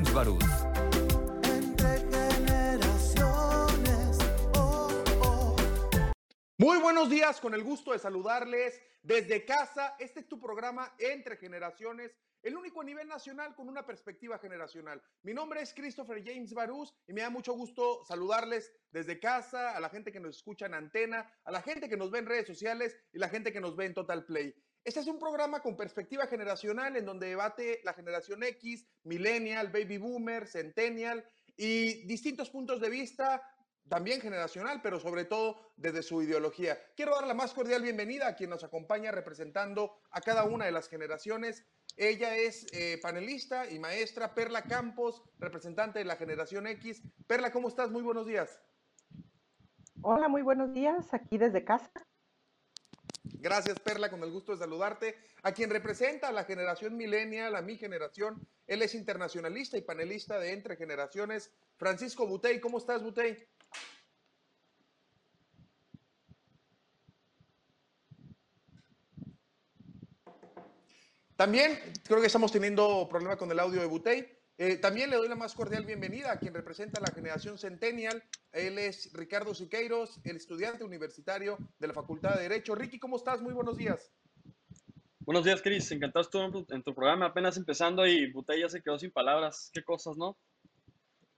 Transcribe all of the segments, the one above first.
James Barús. Muy buenos días, con el gusto de saludarles desde casa. Este es tu programa Entre Generaciones, el único a nivel nacional con una perspectiva generacional. Mi nombre es Christopher James Barús y me da mucho gusto saludarles desde casa, a la gente que nos escucha en antena, a la gente que nos ve en redes sociales y la gente que nos ve en Total Play. Este es un programa con perspectiva generacional en donde debate la generación X, millennial, baby boomer, centennial y distintos puntos de vista también generacional, pero sobre todo desde su ideología. Quiero dar la más cordial bienvenida a quien nos acompaña representando a cada una de las generaciones. Ella es eh, panelista y maestra, Perla Campos, representante de la generación X. Perla, ¿cómo estás? Muy buenos días. Hola, muy buenos días, aquí desde casa. Gracias, Perla, con el gusto de saludarte. A quien representa a la generación millennial, a mi generación, él es internacionalista y panelista de Entre Generaciones, Francisco Butey. ¿Cómo estás, Butey? También creo que estamos teniendo problema con el audio de Butey. Eh, también le doy la más cordial bienvenida a quien representa la generación Centennial. Él es Ricardo Siqueiros, el estudiante universitario de la Facultad de Derecho. Ricky, ¿cómo estás? Muy buenos días. Buenos días, Cris. Encantado estoy en tu programa, apenas empezando y Butey ya se quedó sin palabras. Qué cosas, ¿no?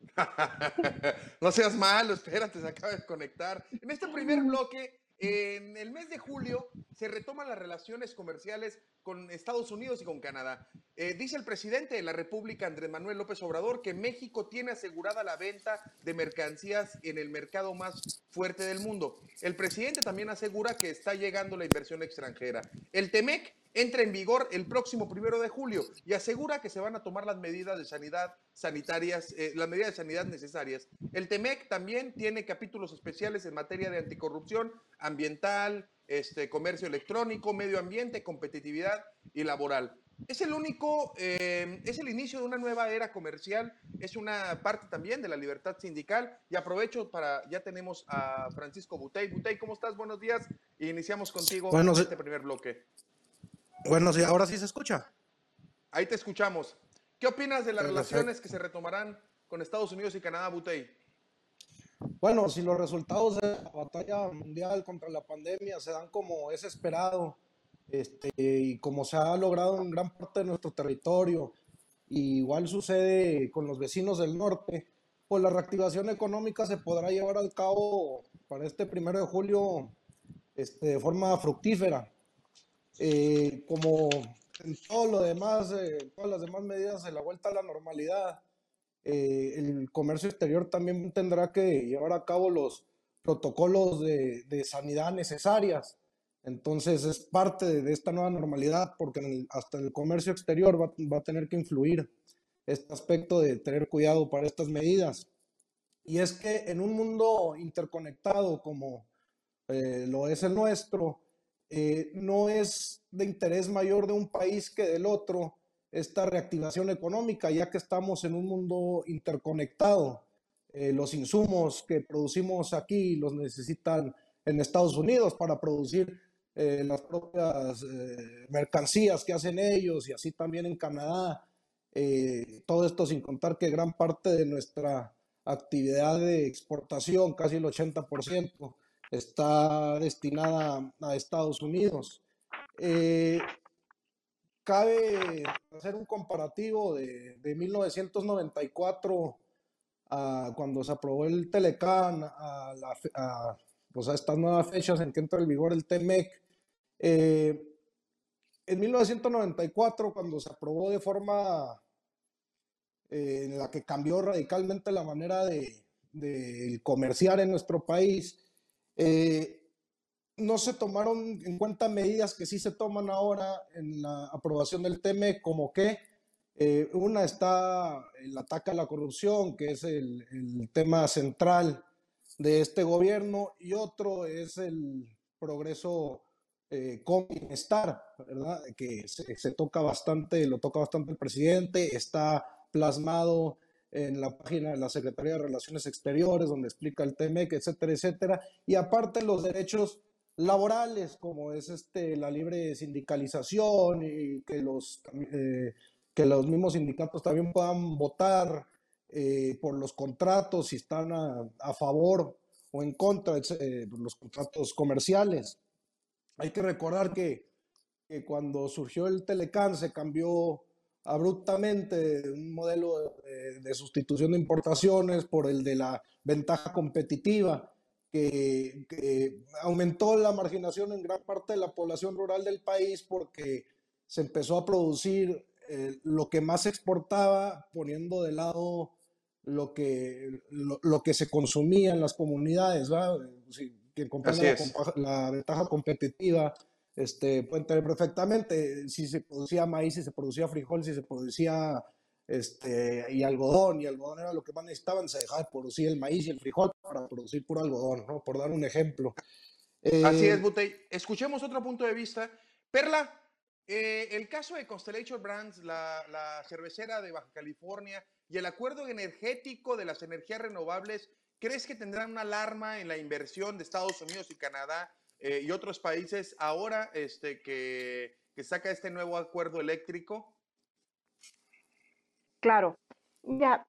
no seas malo, espérate, se acaba de conectar. En este primer bloque en el mes de julio se retoman las relaciones comerciales con Estados Unidos y con Canadá. Eh, dice el presidente de la República, Andrés Manuel López Obrador, que México tiene asegurada la venta de mercancías en el mercado más fuerte del mundo. El presidente también asegura que está llegando la inversión extranjera. El TEMEC entra en vigor el próximo primero de julio y asegura que se van a tomar las medidas de sanidad sanitarias, eh, las medidas de sanidad necesarias. El TEMEC también tiene capítulos especiales en materia de anticorrupción ambiental, este, comercio electrónico, medio ambiente, competitividad y laboral. Es el único, eh, es el inicio de una nueva era comercial, es una parte también de la libertad sindical y aprovecho para, ya tenemos a Francisco Butey. Butey, ¿cómo estás? Buenos días. Y iniciamos contigo bueno, este primer bloque. Bueno, sí, ahora sí se escucha. Ahí te escuchamos. ¿Qué opinas de las relaciones que se retomarán con Estados Unidos y Canadá, Butey? Bueno, si los resultados de la batalla mundial contra la pandemia se dan como es esperado, este, y como se ha logrado en gran parte de nuestro territorio, igual sucede con los vecinos del norte, pues la reactivación económica se podrá llevar al cabo para este primero de julio este, de forma fructífera. Eh, como en todo lo demás, eh, todas las demás medidas de la vuelta a la normalidad, eh, el comercio exterior también tendrá que llevar a cabo los protocolos de, de sanidad necesarias. Entonces es parte de, esta nueva normalidad porque hasta el comercio exterior va, va, a tener que influir este aspecto de tener cuidado para estas medidas. Y es que en un mundo interconectado como lo es el nuestro, eh, no es de interés mayor de un país que del otro esta reactivación económica, ya que estamos en un mundo interconectado. Eh, los insumos que producimos aquí los necesitan en Estados Unidos para producir eh, las propias mercancías que hacen ellos y así también en Canadá. todo esto sin contar que gran parte de nuestra actividad de exportación, casi el 80%, está destinada a Estados Unidos. Eh, cabe hacer un comparativo de, 1994 a cuando se aprobó el Telecan, a, pues a estas nuevas fechas en que entra en vigor el TEMEC. Eh, en 1994, cuando se aprobó de forma eh, en la que cambió radicalmente la manera de, de comerciar en nuestro país, eh, no se tomaron en cuenta medidas que sí se toman ahora en la aprobación del TEME, como que eh, una está el ataque a la corrupción, que es el, tema central de este gobierno, y otro es el progreso eh, con bienestar, ¿verdad? Que se, se, toca bastante, lo toca bastante el presidente, está plasmado en la página de la Secretaría de Relaciones Exteriores, donde explica el TMEC, etcétera, etcétera. Y aparte los derechos laborales, como es este, la libre sindicalización y que los, eh, que los mismos sindicatos también puedan votar eh, por los contratos, si están a, favor o en contra de los contratos comerciales. Hay que recordar que, que cuando surgió el Telecan se cambió abruptamente un modelo de, sustitución de importaciones por el de la ventaja competitiva, que, aumentó la marginación en gran parte de la población rural del país porque se empezó a producir eh, lo que más se exportaba, poniendo de lado lo que, lo, que se consumía en las comunidades, ¿verdad? Quien comprende la ventaja competitiva este, pueden tener perfectamente si se producía maíz, si se producía frijol, si se producía este, y algodón, y algodón era lo que más necesitaban, se dejaba de producir el maíz y el frijol para producir puro algodón, ¿no? Por dar un ejemplo. Así es, eh, Butey. Escuchemos otro punto de vista. Perla, eh, el caso de Constellation Brands, la, la, cervecera de Baja California y el acuerdo energético de las energías renovables, ¿crees que tendrán una alarma en la inversión de Estados Unidos y Canadá eh, y otros países ahora este, que, saca este nuevo acuerdo eléctrico? Claro. Ya,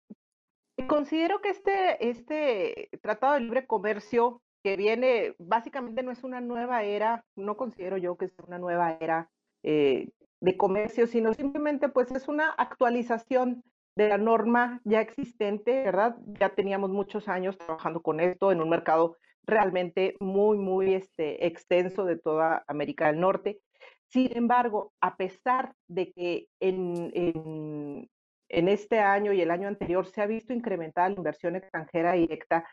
considero que este, este Tratado de Libre Comercio que viene, básicamente no es una nueva era, no considero yo que es una nueva era eh, de comercio, sino simplemente pues es una actualización de la norma ya existente, ¿verdad? Ya teníamos muchos años trabajando con esto en un mercado realmente muy, muy este, extenso de toda América del Norte. Sin embargo, a pesar de que en, en, en este año y el año anterior se ha visto incrementada la inversión extranjera directa,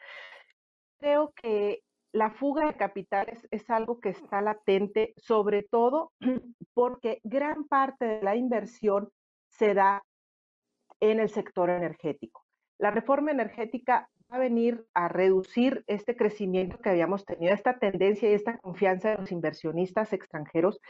creo que la fuga de capitales es algo que está latente, sobre todo porque gran parte de la inversión se da en el sector energético. La reforma energética a venir a reducir este crecimiento que habíamos tenido, esta tendencia y esta confianza de los inversionistas extranjeros,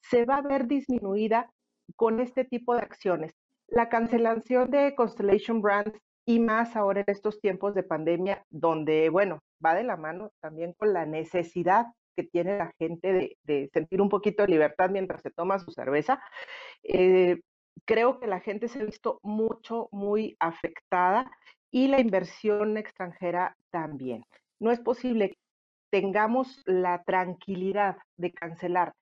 se va a ver disminuida con este tipo de acciones. La cancelación de Constellation Brands y más ahora en estos tiempos de pandemia, donde, bueno, va de la mano también con la necesidad que tiene la gente de, sentir un poquito de libertad mientras se toma su cerveza. Eh, creo que la gente se ha visto mucho, muy afectada y la inversión extranjera también. No es posible que tengamos la tranquilidad de cancelar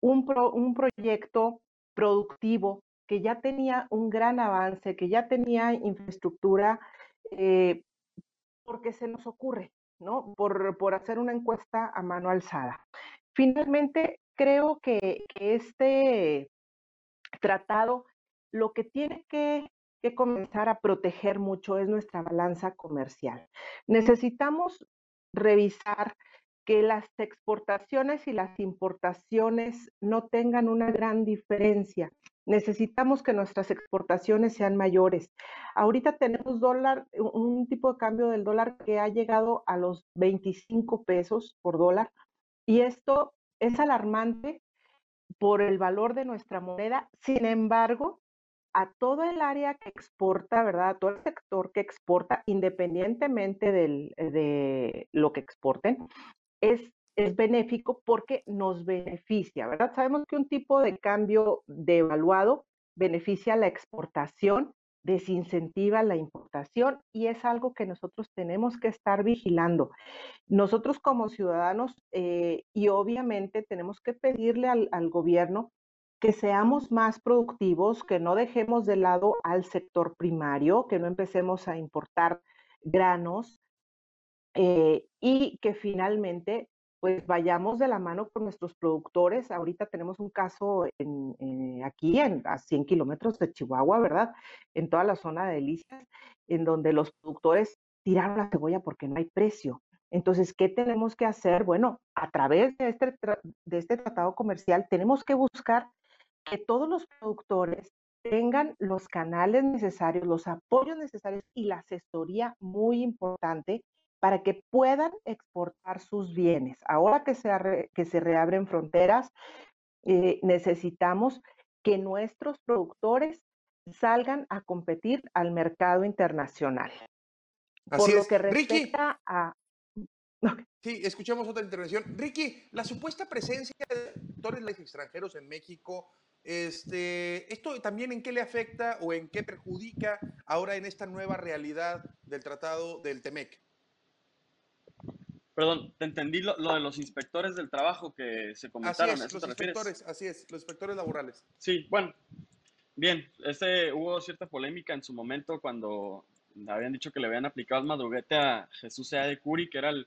un, un proyecto productivo que ya tenía un gran avance, que ya tenía infraestructura, eh, porque se nos ocurre, ¿no? Por, por, hacer una encuesta a mano alzada. Finalmente, creo que este tratado lo que tiene que que comenzar a proteger mucho es nuestra balanza comercial. Necesitamos revisar que las exportaciones y las importaciones no tengan una gran diferencia. Necesitamos que nuestras exportaciones sean mayores. Ahorita tenemos dólar, un tipo de cambio del dólar que ha llegado a los 25 pesos por dólar y esto es alarmante por el valor de nuestra moneda. Sin embargo, a todo el área que exporta, ¿verdad? A todo el sector que exporta, independientemente de lo que exporten, es, es benéfico porque nos beneficia, ¿verdad? Sabemos que un tipo de cambio devaluado beneficia la exportación, desincentiva la importación y es algo que nosotros tenemos que estar vigilando. Nosotros como ciudadanos eh, y obviamente tenemos que pedirle al, al gobierno que seamos más productivos, que no dejemos de lado al sector primario, que no empecemos a importar granos eh, y que finalmente pues vayamos de la mano con nuestros productores. Ahorita tenemos un caso en, eh, aquí en, a 100 kilómetros de Chihuahua, ¿verdad? En toda la zona de Delicias, en donde los productores tiraron la cebolla porque no hay precio. Entonces, ¿qué tenemos que hacer? Bueno, a través de este, de este tratado comercial tenemos que buscar que todos los productores tengan los canales necesarios, los apoyos necesarios y la asesoría muy importante para que puedan exportar sus bienes. Ahora que se, que se reabren fronteras, eh, necesitamos que nuestros productores salgan a competir al mercado internacional. Por lo que respecta a Sí, escuchamos otra intervención. Ricky, la supuesta presencia de actores extranjeros en México Este, ¿Esto también en qué le afecta o en qué perjudica ahora en esta nueva realidad del tratado del TEMEC? Perdón, te entendí lo, de los inspectores del trabajo que se comentaron. Así es, los inspectores, así es, los inspectores laborales. Sí, bueno, bien, este, hubo cierta polémica en su momento cuando habían dicho que le habían aplicado el madruguete a Jesús Sea de Curi, que era el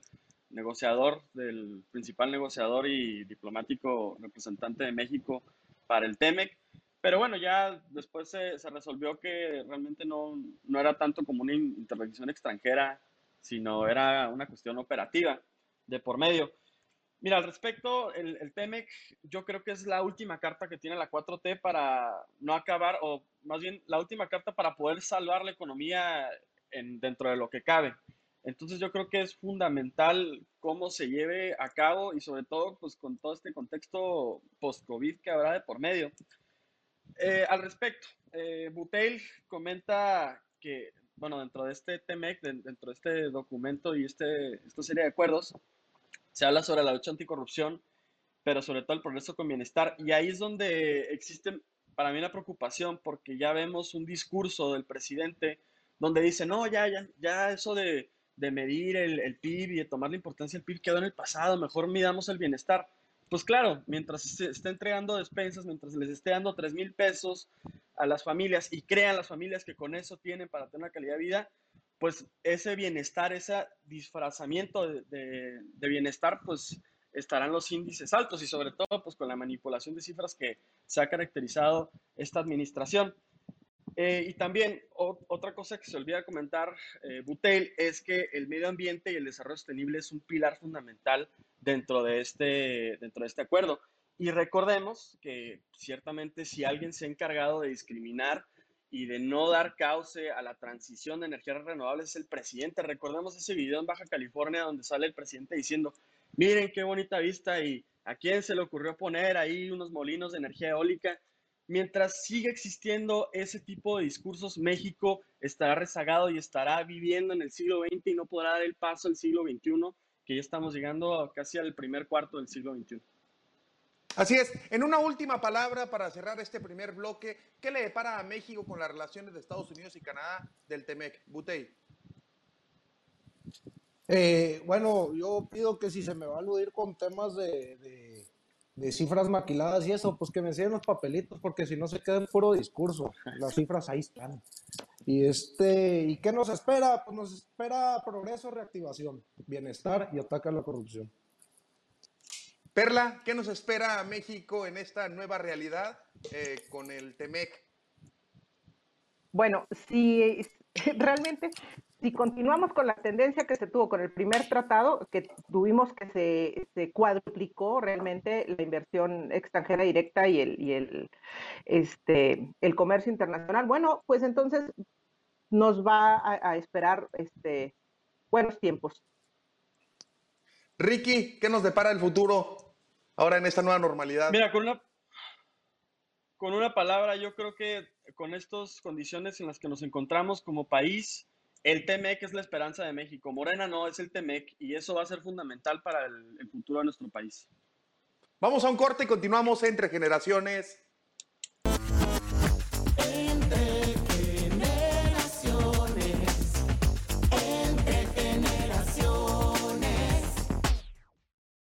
negociador, del principal negociador y diplomático representante de México para el TEMEC. Pero bueno, ya después se, se resolvió que realmente no, no, era tanto como una intervención extranjera, sino era una cuestión operativa de por medio. Mira, al respecto, el, el TEMEC yo creo que es la última carta que tiene la 4T para no acabar, o más bien la última carta para poder salvar la economía en, dentro de lo que cabe. Entonces yo creo que es fundamental cómo se lleve a cabo y sobre todo pues con todo este contexto post-COVID que habrá de por medio. Eh, al respecto, eh, Butel comenta que, bueno, dentro de este TMEC, dentro de este documento y este, esta serie de acuerdos, se habla sobre la lucha anticorrupción, pero sobre todo el progreso con bienestar. Y ahí es donde existe para mí una preocupación porque ya vemos un discurso del presidente donde dice, no, ya, ya, ya eso de de medir el, el, PIB y de tomar la importancia del PIB quedó en el pasado, mejor midamos el bienestar. Pues claro, mientras se esté entregando despensas, mientras les esté dando 3 mil pesos a las familias y crean las familias que con eso tienen para tener una calidad de vida, pues ese bienestar, ese disfrazamiento de, de, de bienestar, pues estarán los índices altos y sobre todo pues con la manipulación de cifras que se ha caracterizado esta administración. Eh, y también otra cosa que se olvida comentar, eh, Butel, es que el medio ambiente y el desarrollo sostenible es un pilar fundamental dentro de este, dentro de este acuerdo. Y recordemos que ciertamente si alguien se ha encargado de discriminar y de no dar cauce a la transición de energías renovables es el presidente. Recordemos ese video en Baja California donde sale el presidente diciendo, miren qué bonita vista y a quién se le ocurrió poner ahí unos molinos de energía eólica mientras siga existiendo ese tipo de discursos, México estará rezagado y estará viviendo en el siglo XX y no podrá dar el paso al siglo XXI, que ya estamos llegando casi al primer cuarto del siglo XXI. Así es. En una última palabra para cerrar este primer bloque, ¿qué le depara a México con las relaciones de Estados Unidos y Canadá del TEMEC? Butey. Eh, bueno, yo pido que si se me va a aludir con temas de de cifras maquiladas y eso, pues que me enseñen los papelitos, porque si no se queda en puro discurso. Las cifras ahí están. Y este, ¿y qué nos espera? Pues nos espera progreso, reactivación, bienestar y ataque a la corrupción. Perla, ¿qué nos espera a México en esta nueva realidad eh, con el TEMEC? Bueno, si realmente si continuamos con la tendencia que se tuvo con el primer tratado, que tuvimos que se, cuadruplicó realmente la inversión extranjera directa y el, y el, este, el comercio internacional, bueno, pues entonces nos va a, esperar este, buenos tiempos. Ricky, ¿qué nos depara el futuro ahora en esta nueva normalidad? Mira, con una, con una palabra, yo creo que con estas condiciones en las que nos encontramos como país, el TEMEC es la esperanza de México. Morena no, es el TEMEC y eso va a ser fundamental para el, futuro de nuestro país. Vamos a un corte y continuamos entre generaciones. Entre generaciones. Entre generaciones.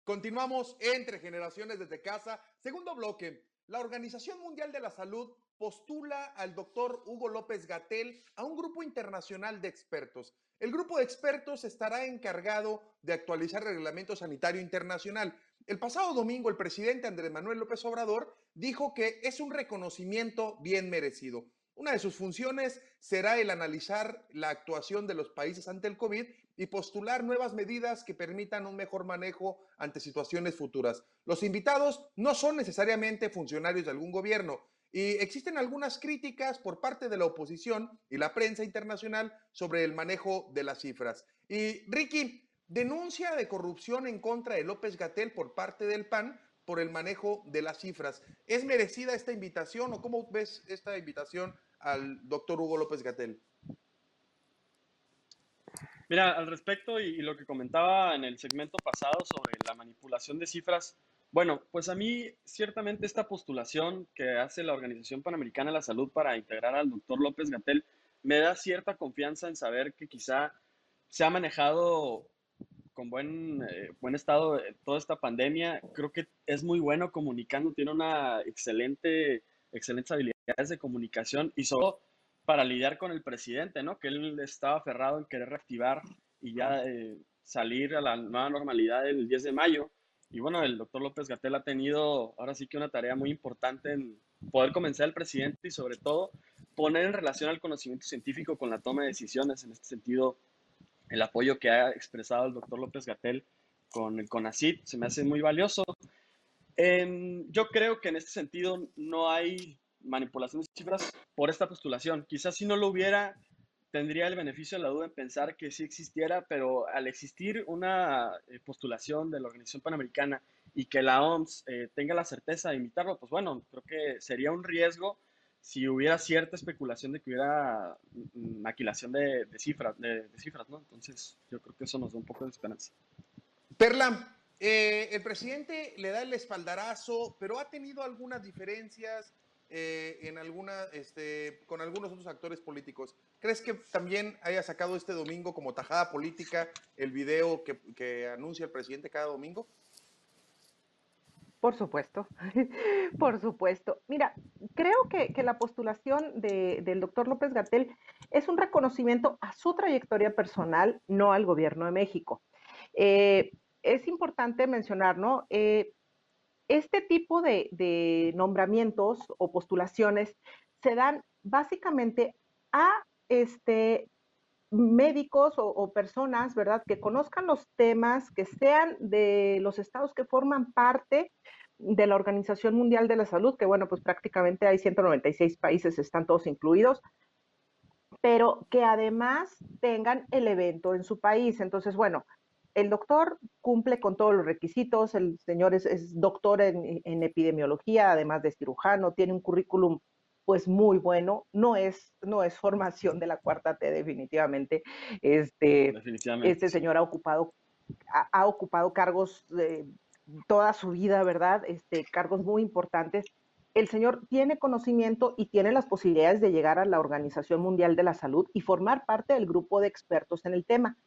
Continuamos entre generaciones desde casa. Segundo bloque. La Organización Mundial de la Salud postula al doctor Hugo López Gatel a un grupo internacional de expertos. El grupo de expertos estará encargado de actualizar el reglamento sanitario internacional. El pasado domingo, el presidente Andrés Manuel López Obrador dijo que es un reconocimiento bien merecido. Una de sus funciones será el analizar la actuación de los países ante el COVID y postular nuevas medidas que permitan un mejor manejo ante situaciones futuras. Los invitados no son necesariamente funcionarios de algún gobierno, y existen algunas críticas por parte de la oposición y la prensa internacional sobre el manejo de las cifras. Y Ricky, denuncia de corrupción en contra de López Gatel por parte del PAN por el manejo de las cifras. ¿Es merecida esta invitación o cómo ves esta invitación al doctor Hugo López Gatel? Mira, al respecto y, lo que comentaba en el segmento pasado sobre la manipulación de cifras, Bueno, pues a mí ciertamente esta postulación que hace la Organización Panamericana de la Salud para integrar al doctor López Gatel me da cierta confianza en saber que quizá se ha manejado con buen, eh, buen estado toda esta pandemia. Creo que es muy bueno comunicando, tiene una excelente, excelentes habilidades de comunicación y solo para lidiar con el presidente, ¿no? Que él estaba aferrado en querer reactivar y ya eh, salir a la nueva normalidad el 10 de mayo. Y bueno, el doctor López Gatel ha tenido ahora sí que una tarea muy importante en poder convencer al presidente y sobre todo poner en relación al conocimiento científico con la toma de decisiones. En este sentido, el apoyo que ha expresado el doctor López Gatel con el CONACIT se me hace muy valioso. yo creo que en este sentido no hay manipulación de cifras por esta postulación. Quizás si no lo hubiera, tendría el beneficio de la duda en pensar que sí existiera, pero al existir una eh, postulación de la Organización Panamericana y que la OMS eh, tenga la certeza de imitarlo, pues bueno, creo que sería un riesgo si hubiera cierta especulación de que hubiera maquilación de, cifras, de, cifras, ¿no? Entonces, yo creo que eso nos da un poco de esperanza. Perla, eh, el presidente le da el espaldarazo, pero ha tenido algunas diferencias eh, en alguna, este, con algunos otros actores políticos. ¿Crees que también haya sacado este domingo como tajada política el video que, anuncia el presidente cada domingo? Por supuesto, por supuesto. Mira, creo que, la postulación del doctor López Gatel es un reconocimiento a su trayectoria personal, no al gobierno de México. Eh, es importante mencionar, ¿no? Eh, este tipo de, nombramientos o postulaciones se dan básicamente a este, médicos o, personas, ¿verdad?, que conozcan los temas, que sean de los estados que forman parte de la Organización Mundial de la Salud, que bueno, pues prácticamente hay 196 países, están todos incluidos, pero que además tengan el evento en su país. Entonces, bueno, el doctor cumple con todos los requisitos, el señor es, doctor en, epidemiología, además de cirujano, tiene un currículum pues muy bueno, no es, no es formación de la cuarta T definitivamente. Este, este señor ha ocupado, ha, ocupado cargos de toda su vida, ¿verdad? Este, cargos muy importantes. El señor tiene conocimiento y tiene las posibilidades de llegar a la Organización Mundial de la Salud y formar parte del grupo de expertos en el tema.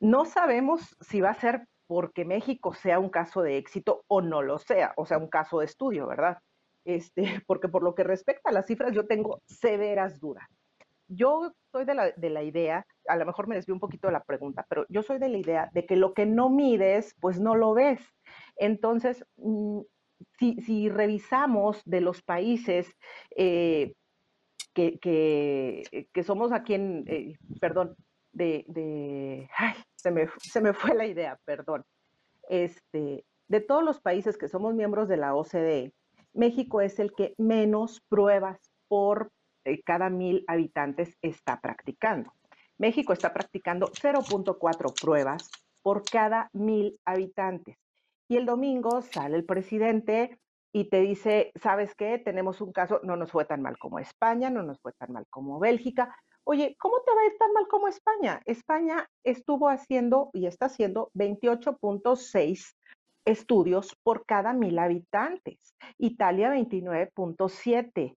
No sabemos si va a ser porque México sea un caso de éxito o no lo sea, o sea, un caso de estudio, ¿verdad? Este, porque por lo que respecta a las cifras, yo tengo severas dudas. Yo soy de la, idea, a lo mejor me desvío un poquito de la pregunta, pero yo soy de la idea de que lo que no mides, pues no lo ves. Entonces, mm, si, revisamos de los países eh, que, que, somos aquí en, eh, perdón, de, de ay, se me, se me fue la idea, perdón. Este, de todos los países que somos miembros de la OCDE, México es el que menos pruebas por eh, cada mil habitantes está practicando. México está practicando 0.4 pruebas por cada mil habitantes. Y el domingo sale el presidente y te dice, ¿sabes qué? Tenemos un caso, no nos fue tan mal como España, no nos fue tan mal como Bélgica, Oye, ¿cómo te va a ir tan mal como España? España estuvo haciendo y está haciendo 28.6 estudios por cada mil habitantes, Italia 29.7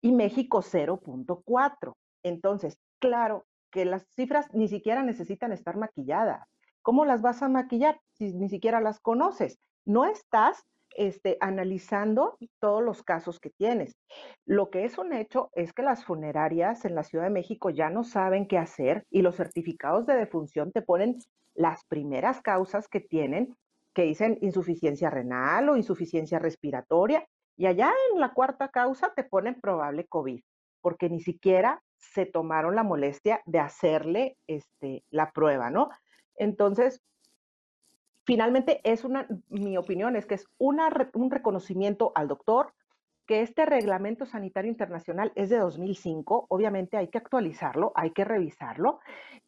y México 0.4. Entonces, claro que las cifras ni siquiera necesitan estar maquilladas. ¿Cómo las vas a maquillar si ni siquiera las conoces? No estás este, analizando todos los casos que tienes. Lo que es un hecho es que las funerarias en la Ciudad de México ya no saben qué hacer y los certificados de defunción te ponen las primeras causas que tienen, que dicen insuficiencia renal o insuficiencia respiratoria, y allá en la cuarta causa te ponen probable COVID, porque ni siquiera se tomaron la molestia de hacerle este, la prueba, ¿no? Entonces, finalmente es una, mi opinión es que es una, un reconocimiento al doctor, que este reglamento sanitario internacional es de 2005, obviamente hay que actualizarlo, hay que revisarlo.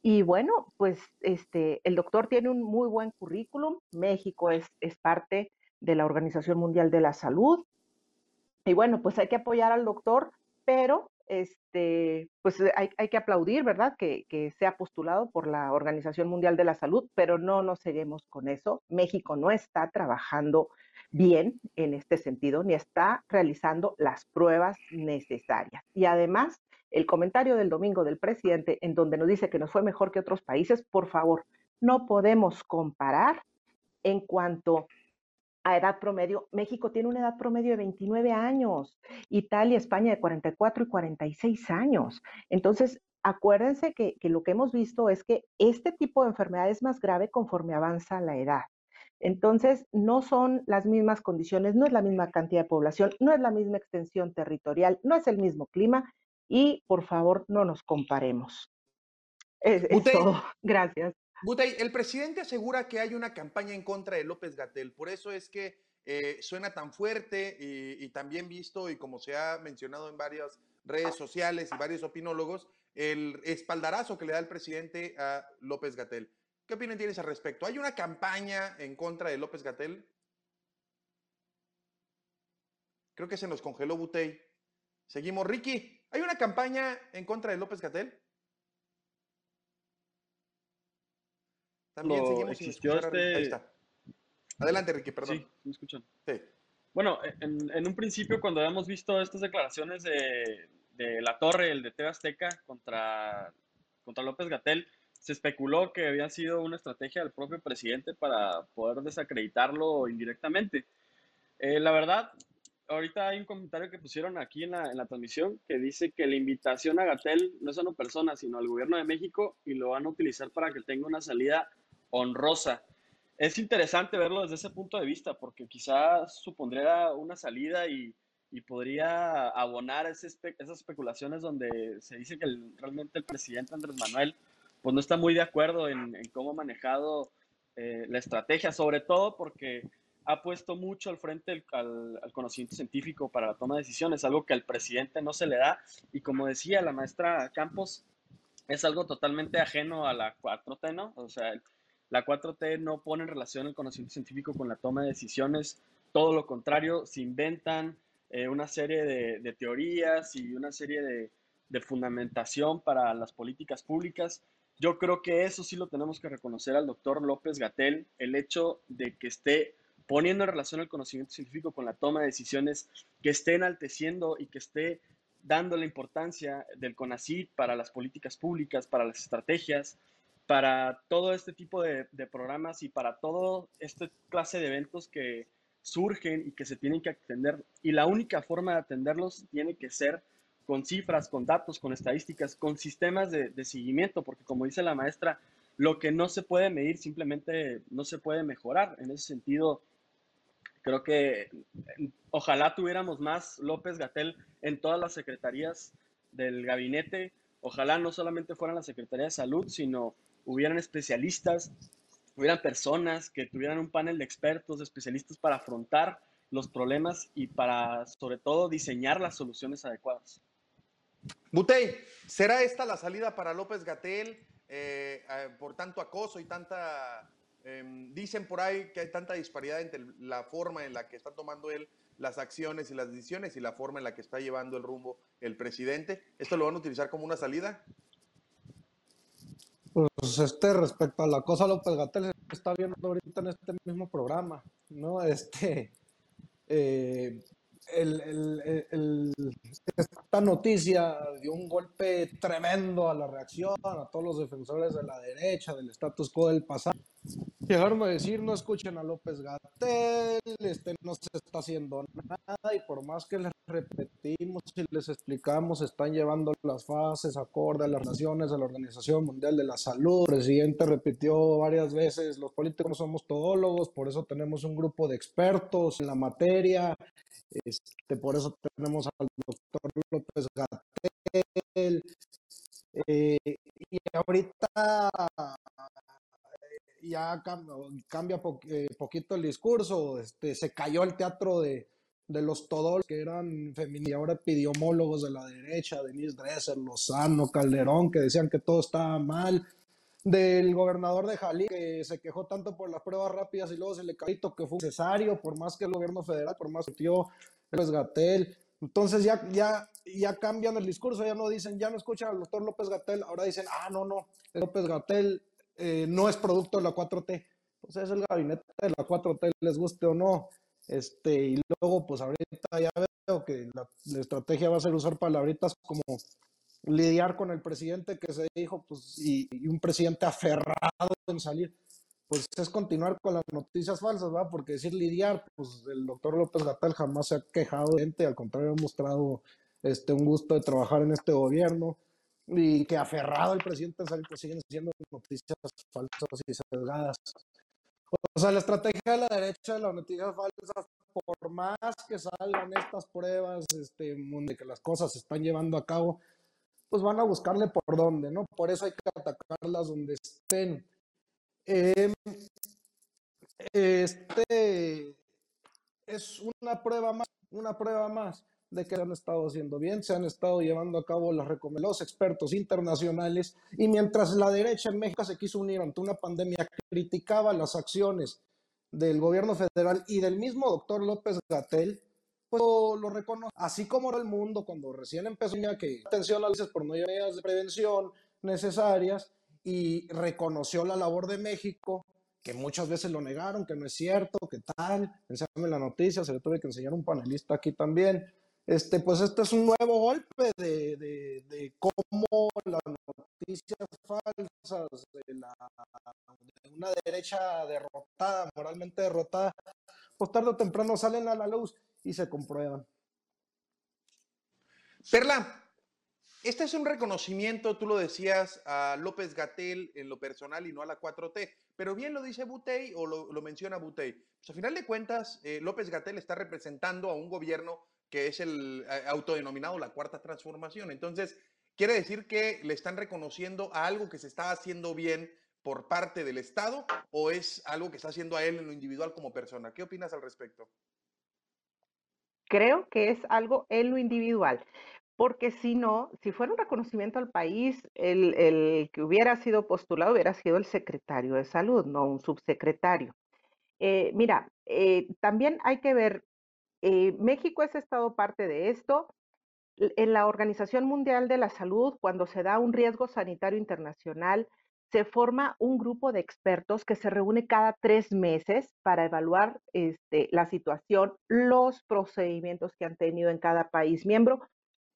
Y bueno, pues este, el doctor tiene un muy buen currículum, México es, es parte de la Organización Mundial de la Salud. Y bueno, pues hay que apoyar al doctor, pero este, pues eh, hay, que aplaudir, ¿verdad? Que, que, sea postulado por la Organización Mundial de la Salud, pero no nos seguimos con eso. México no está trabajando bien en este sentido, ni está realizando las pruebas necesarias. Y además, el comentario del domingo del presidente en donde nos dice que nos fue mejor que otros países, por favor, no podemos comparar en cuanto a edad promedio. México tiene una edad promedio de 29 años, Italia, España de 44 y 46 años. Entonces, acuérdense que, que lo que hemos visto es que este tipo de enfermedad es más grave conforme avanza la edad. Entonces, no son las mismas condiciones, no es la misma cantidad de población, no es la misma extensión territorial, no es el mismo clima y por favor no nos comparemos. Es, es todo. Gracias. Butey, el presidente asegura que hay una campaña en contra de López Gatel, por eso es que eh, suena tan fuerte y, y, también visto y como se ha mencionado en varias redes sociales y varios opinólogos, el espaldarazo que le da el presidente a López Gatel. ¿Qué opinión tienes al respecto? ¿Hay una campaña en contra de López Gatel? Creo que se nos congeló Butey. Seguimos. Ricky, ¿hay una campaña en contra de López Gatel? También Lo seguimos sin escuchar este... Ahí está. Adelante, Ricky, perdón. Sí, me escuchan. Sí. Bueno, en, en, un principio, cuando habíamos visto estas declaraciones de, de La Torre, el de TV Azteca, contra, contra López Gatel, se especuló que había sido una estrategia del propio presidente para poder desacreditarlo indirectamente. Eh, la verdad, ahorita hay un comentario que pusieron aquí en la, en la, transmisión que dice que la invitación a Gatel no es a una persona, sino al gobierno de México y lo van a utilizar para que tenga una salida honrosa. Es interesante verlo desde ese punto de vista, porque quizás supondría una salida y, y podría abonar ese espe esas especulaciones donde se dice que el, realmente el presidente Andrés Manuel pues no está muy de acuerdo en, cómo ha manejado eh, la estrategia, sobre todo porque ha puesto mucho al frente al, conocimiento científico para la toma de decisiones, algo que al presidente no se le da. Y como decía la maestra Campos, es algo totalmente ajeno a la 4T, ¿no? O sea, la 4T no pone en relación el conocimiento científico con la toma de decisiones, todo lo contrario, se inventan eh, una serie de, teorías y una serie de fundamentación para las políticas públicas yo creo que eso sí lo tenemos que reconocer al doctor López Gatel, el hecho de que esté poniendo en relación el conocimiento científico con la toma de decisiones, que esté enalteciendo y que esté dando la importancia del CONACYT para las políticas públicas, para las estrategias, para todo este tipo de, de programas y para todo este clase de eventos que surgen y que se tienen que atender. Y la única forma de atenderlos tiene que ser con cifras, con datos, con estadísticas, con sistemas de, de, seguimiento, porque como dice la maestra, lo que no se puede medir simplemente no se puede mejorar. En ese sentido, creo que ojalá tuviéramos más López Gatel en todas las secretarías del gabinete. Ojalá no solamente fueran la Secretaría de Salud, sino hubieran especialistas, hubieran personas que tuvieran un panel de expertos, especialistas para afrontar los problemas y para, sobre todo, diseñar las soluciones adecuadas. Butey, ¿será esta la salida para López Gatel eh, eh, por tanto acoso y tanta... Eh, dicen por ahí que hay tanta disparidad entre la forma en la que está tomando él las acciones y las decisiones y la forma en la que está llevando el rumbo el presidente. ¿Esto lo van a utilizar como una salida? Pues este, respecto a la cosa López Gatel, está viendo ahorita en este mismo programa, ¿no? Este, eh, el, esta noticia dio un golpe tremendo a la reacción, a todos los defensores de la derecha, del status quo del pasado. Llegaron a decir, no escuchen a López Gatel, este no se está haciendo nada, y por más que les repetimos y les explicamos, están llevando las fases acorde a las naciones de la Organización Mundial de la Salud. El presidente repitió varias veces, los políticos somos todólogos, por eso tenemos un grupo de expertos en la materia, este, por eso tenemos al doctor López Gatel. Eh, y ahorita ya cambia po eh, poquito el discurso, este, se cayó el teatro de, de los todos que eran feministas ahora epidemiólogos de la derecha, Denise Dresser, Lozano, Calderón, que decían que todo estaba mal, del gobernador de Jalisco, que se quejó tanto por las pruebas rápidas y luego se le cayó que fue necesario, por más que el gobierno federal, por más que tío López Gatel. Entonces ya, ya, ya cambian el discurso, ya no dicen, ya no escuchan al doctor López Gatel, ahora dicen, ah, no, no, López Gatel eh, no es producto de la 4T. Pues es el gabinete de la 4T, les guste o no. Este, y luego, pues ahorita ya veo que la, estrategia va a ser usar palabritas como lidiar con el presidente que se dijo, pues, y, y un presidente aferrado en salir pues es continuar con las noticias falsas, ¿va? Porque decir lidiar, pues el doctor López Gatal jamás se ha quejado de gente, al contrario, ha mostrado este, un gusto de trabajar en este gobierno y que aferrado el presidente salir, pues siguen siendo noticias falsas y sesgadas. O sea, la estrategia de la derecha de las noticias falsas, por más que salgan estas pruebas, este, de que las cosas se están llevando a cabo, pues van a buscarle por dónde, ¿no? Por eso hay que atacarlas donde estén. Em, este es una prueba más, una prueba más de que han estado haciendo bien, se han estado llevando a cabo los, los expertos internacionales y mientras la derecha en México se quiso unir ante una pandemia, criticaba las acciones del gobierno federal y del mismo doctor López Gatel, pues lo reconoce, así como el mundo cuando recién empezó que atención a las por no medidas de prevención necesarias, y reconoció la labor de México, que muchas veces lo negaron, que no es cierto, que tal, enséñame la noticia, se le tuve que enseñar un panelista aquí también. Este, pues este es un nuevo golpe de, de, de cómo las noticias falsas de, la, de una derecha derrotada, moralmente derrotada, pues tarde o temprano salen a la luz y se comprueban. Perla, este es un reconocimiento, tú lo decías, a López Gatel en lo personal y no a la 4T, pero bien lo dice Butey o lo, menciona Butey. Pues a final de cuentas, eh, López Gatel está representando a un gobierno que es el eh, autodenominado la Cuarta Transformación. Entonces, quiere decir que le están reconociendo a algo que se está haciendo bien por parte del Estado o es algo que está haciendo a él en lo individual como persona. ¿Qué opinas al respecto? Creo que es algo en lo individual porque si no, si fuera un reconocimiento al país, el, que hubiera sido postulado hubiera sido el secretario de salud, no un subsecretario. Eh, mira, eh, también hay que ver, eh, México es estado parte de esto. En la Organización Mundial de la Salud, cuando se da un riesgo sanitario internacional, se forma un grupo de expertos que se reúne cada tres meses para evaluar este, la situación, los procedimientos que han tenido en cada país miembro,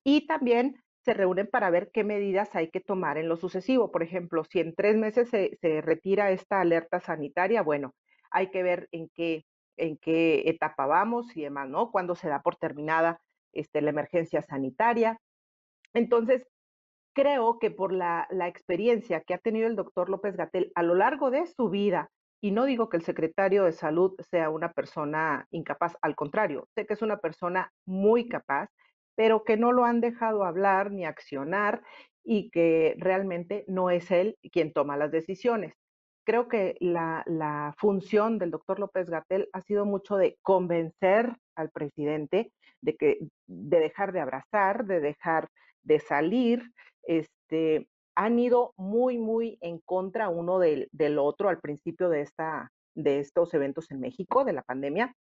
y también se reúnen para ver qué medidas hay que tomar en lo sucesivo. Por ejemplo, si en tres meses se, retira esta alerta sanitaria, bueno, hay que ver en qué, en qué etapa vamos y demás, ¿no? Cuándo se da por terminada este, la emergencia sanitaria. Entonces, creo que por la, la experiencia que ha tenido el doctor López Gatel a lo largo de su vida, y no digo que el secretario de salud sea una persona incapaz, al contrario, sé que es una persona muy capaz, pero que no lo han dejado hablar ni accionar y que realmente no es él quien toma las decisiones. Creo que la, función del doctor López Gatel ha sido mucho de convencer al presidente de que de dejar de abrazar, de dejar de salir. Este, han ido muy, muy en contra uno del, otro al principio de, esta, de estos eventos en México, de la pandemia.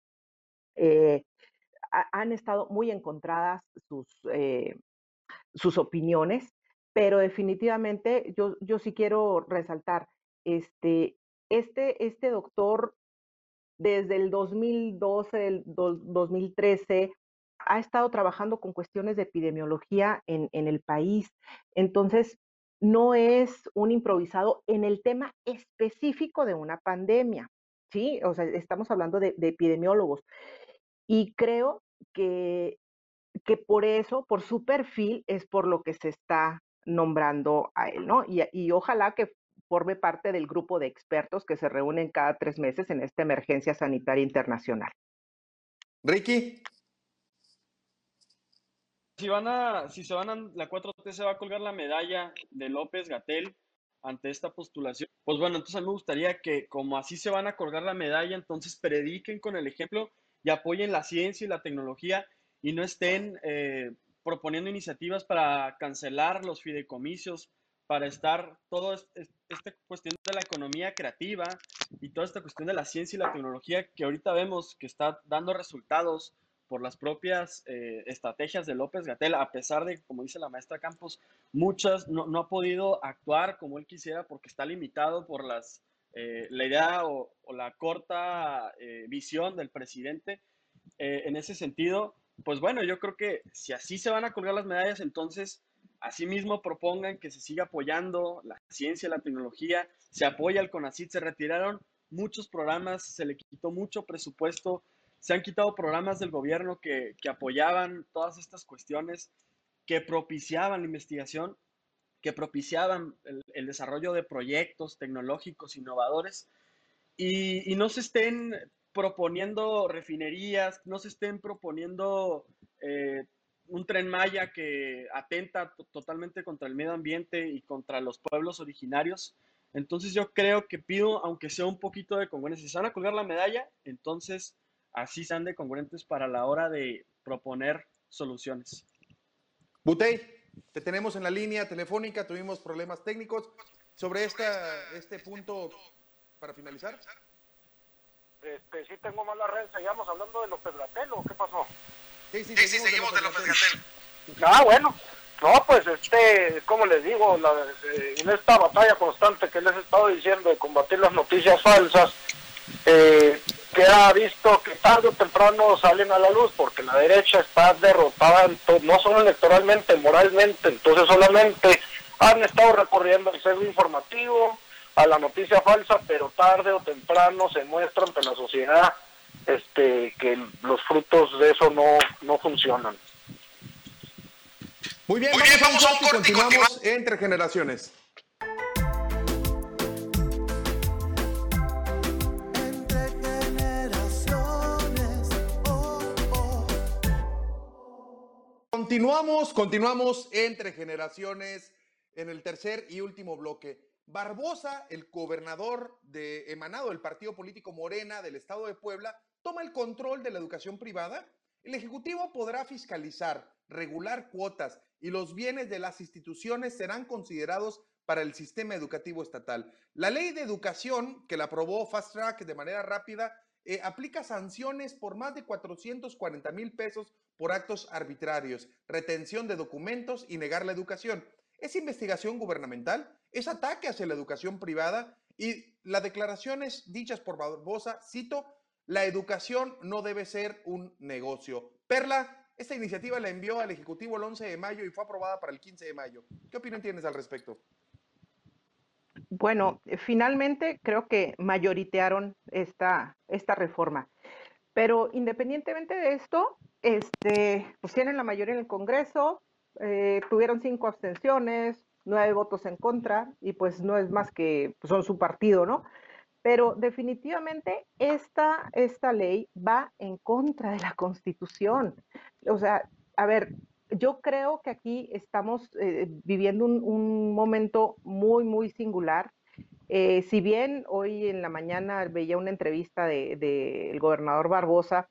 Eh, han estado muy encontradas sus, eh, sus opiniones, pero definitivamente yo, yo sí quiero resaltar, este, este, este doctor desde el 2012, el 2013, ha estado trabajando con cuestiones de epidemiología en, en, el país. Entonces, no es un improvisado en el tema específico de una pandemia, ¿sí? O sea, estamos hablando de, de epidemiólogos. Y creo que, que por eso, por su perfil, es por lo que se está nombrando a él, ¿no? Y, y ojalá que forme parte del grupo de expertos que se reúnen cada tres meses en esta emergencia sanitaria internacional. Ricky. Si van a, si se van a, la 4T se va a colgar la medalla de López Gatel ante esta postulación. Pues bueno, entonces a mí me gustaría que como así se van a colgar la medalla, entonces prediquen con el ejemplo y apoyen la ciencia y la tecnología y no estén eh, proponiendo iniciativas para cancelar los fideicomisos, para estar toda esta cuestión de la economía creativa y toda esta cuestión de la ciencia y la tecnología que ahorita vemos que está dando resultados por las propias eh, estrategias de López Gatel, a pesar de, como dice la maestra Campos, muchas no, no ha podido actuar como él quisiera porque está limitado por las eh, la idea o, la corta eh, visión del presidente. eh, en ese sentido, pues bueno, yo creo que si así se van a colgar las medallas, entonces asimismo propongan que se siga apoyando la ciencia, la tecnología, se apoya el CONACIT, se retiraron muchos programas, se le quitó mucho presupuesto, se han quitado programas del gobierno que, que apoyaban todas estas cuestiones, que propiciaban la investigación, que propiciaban el, desarrollo de proyectos tecnológicos innovadores y, y, no se estén proponiendo refinerías, no se estén proponiendo eh, un tren Maya que atenta totalmente contra el medio ambiente y contra los pueblos originarios. Entonces yo creo que pido, aunque sea un poquito de congruencia, si se van a colgar la medalla, entonces así sean de congruentes para la hora de proponer soluciones. Butey, te tenemos en la línea telefónica, tuvimos problemas técnicos. Sobre esta, este punto, para finalizar. Este, sí tengo malas redes, seguimos hablando de los Pedratelo, ¿qué pasó? Sí, sí, sí, seguimos, de los Pedratelo. Ah, bueno, no, pues este, como les digo, la, eh, en esta batalla constante que les he estado diciendo de combatir las noticias falsas, eh, queda visto que tarde o temprano salen a la luz porque la derecha está derrotada no solo electoralmente, moralmente, entonces solamente han estado recorriendo el sesgo informativo a la noticia falsa, pero tarde o temprano se muestra ante la sociedad este que los frutos de eso no, no funcionan. Muy bien, vamos, a un corte y continuamos entre generaciones. Continuamos, continuamos entre generaciones en el tercer y último bloque. Barbosa, el gobernador de emanado del partido político Morena del estado de Puebla, toma el control de la educación privada. El Ejecutivo podrá fiscalizar, regular cuotas y los bienes de las instituciones serán considerados para el sistema educativo estatal. La ley de educación, que la aprobó Fast Track de manera rápida, eh, aplica sanciones por más de 440 mil pesos por actos arbitrarios, retención de documentos y negar la educación. Es investigación gubernamental, es ataque hacia la educación privada y las declaraciones dichas por Barbosa, cito, la educación no debe ser un negocio. Perla, esta iniciativa la envió al Ejecutivo el 11 de mayo y fue aprobada para el 15 de mayo. ¿Qué opinión tienes al respecto? Bueno, finalmente creo que mayoritearon esta, esta reforma. Pero independientemente de esto, este, pues tienen la mayoría en el Congreso, eh, tuvieron cinco abstenciones, nueve votos en contra, y pues no es más que pues, son su partido, ¿no? Pero definitivamente esta, esta ley va en contra de la Constitución. O sea, a ver, yo creo que aquí estamos eh, viviendo un, momento muy, muy singular. Eh, si bien hoy en la mañana veía una entrevista del de, gobernador Barbosa,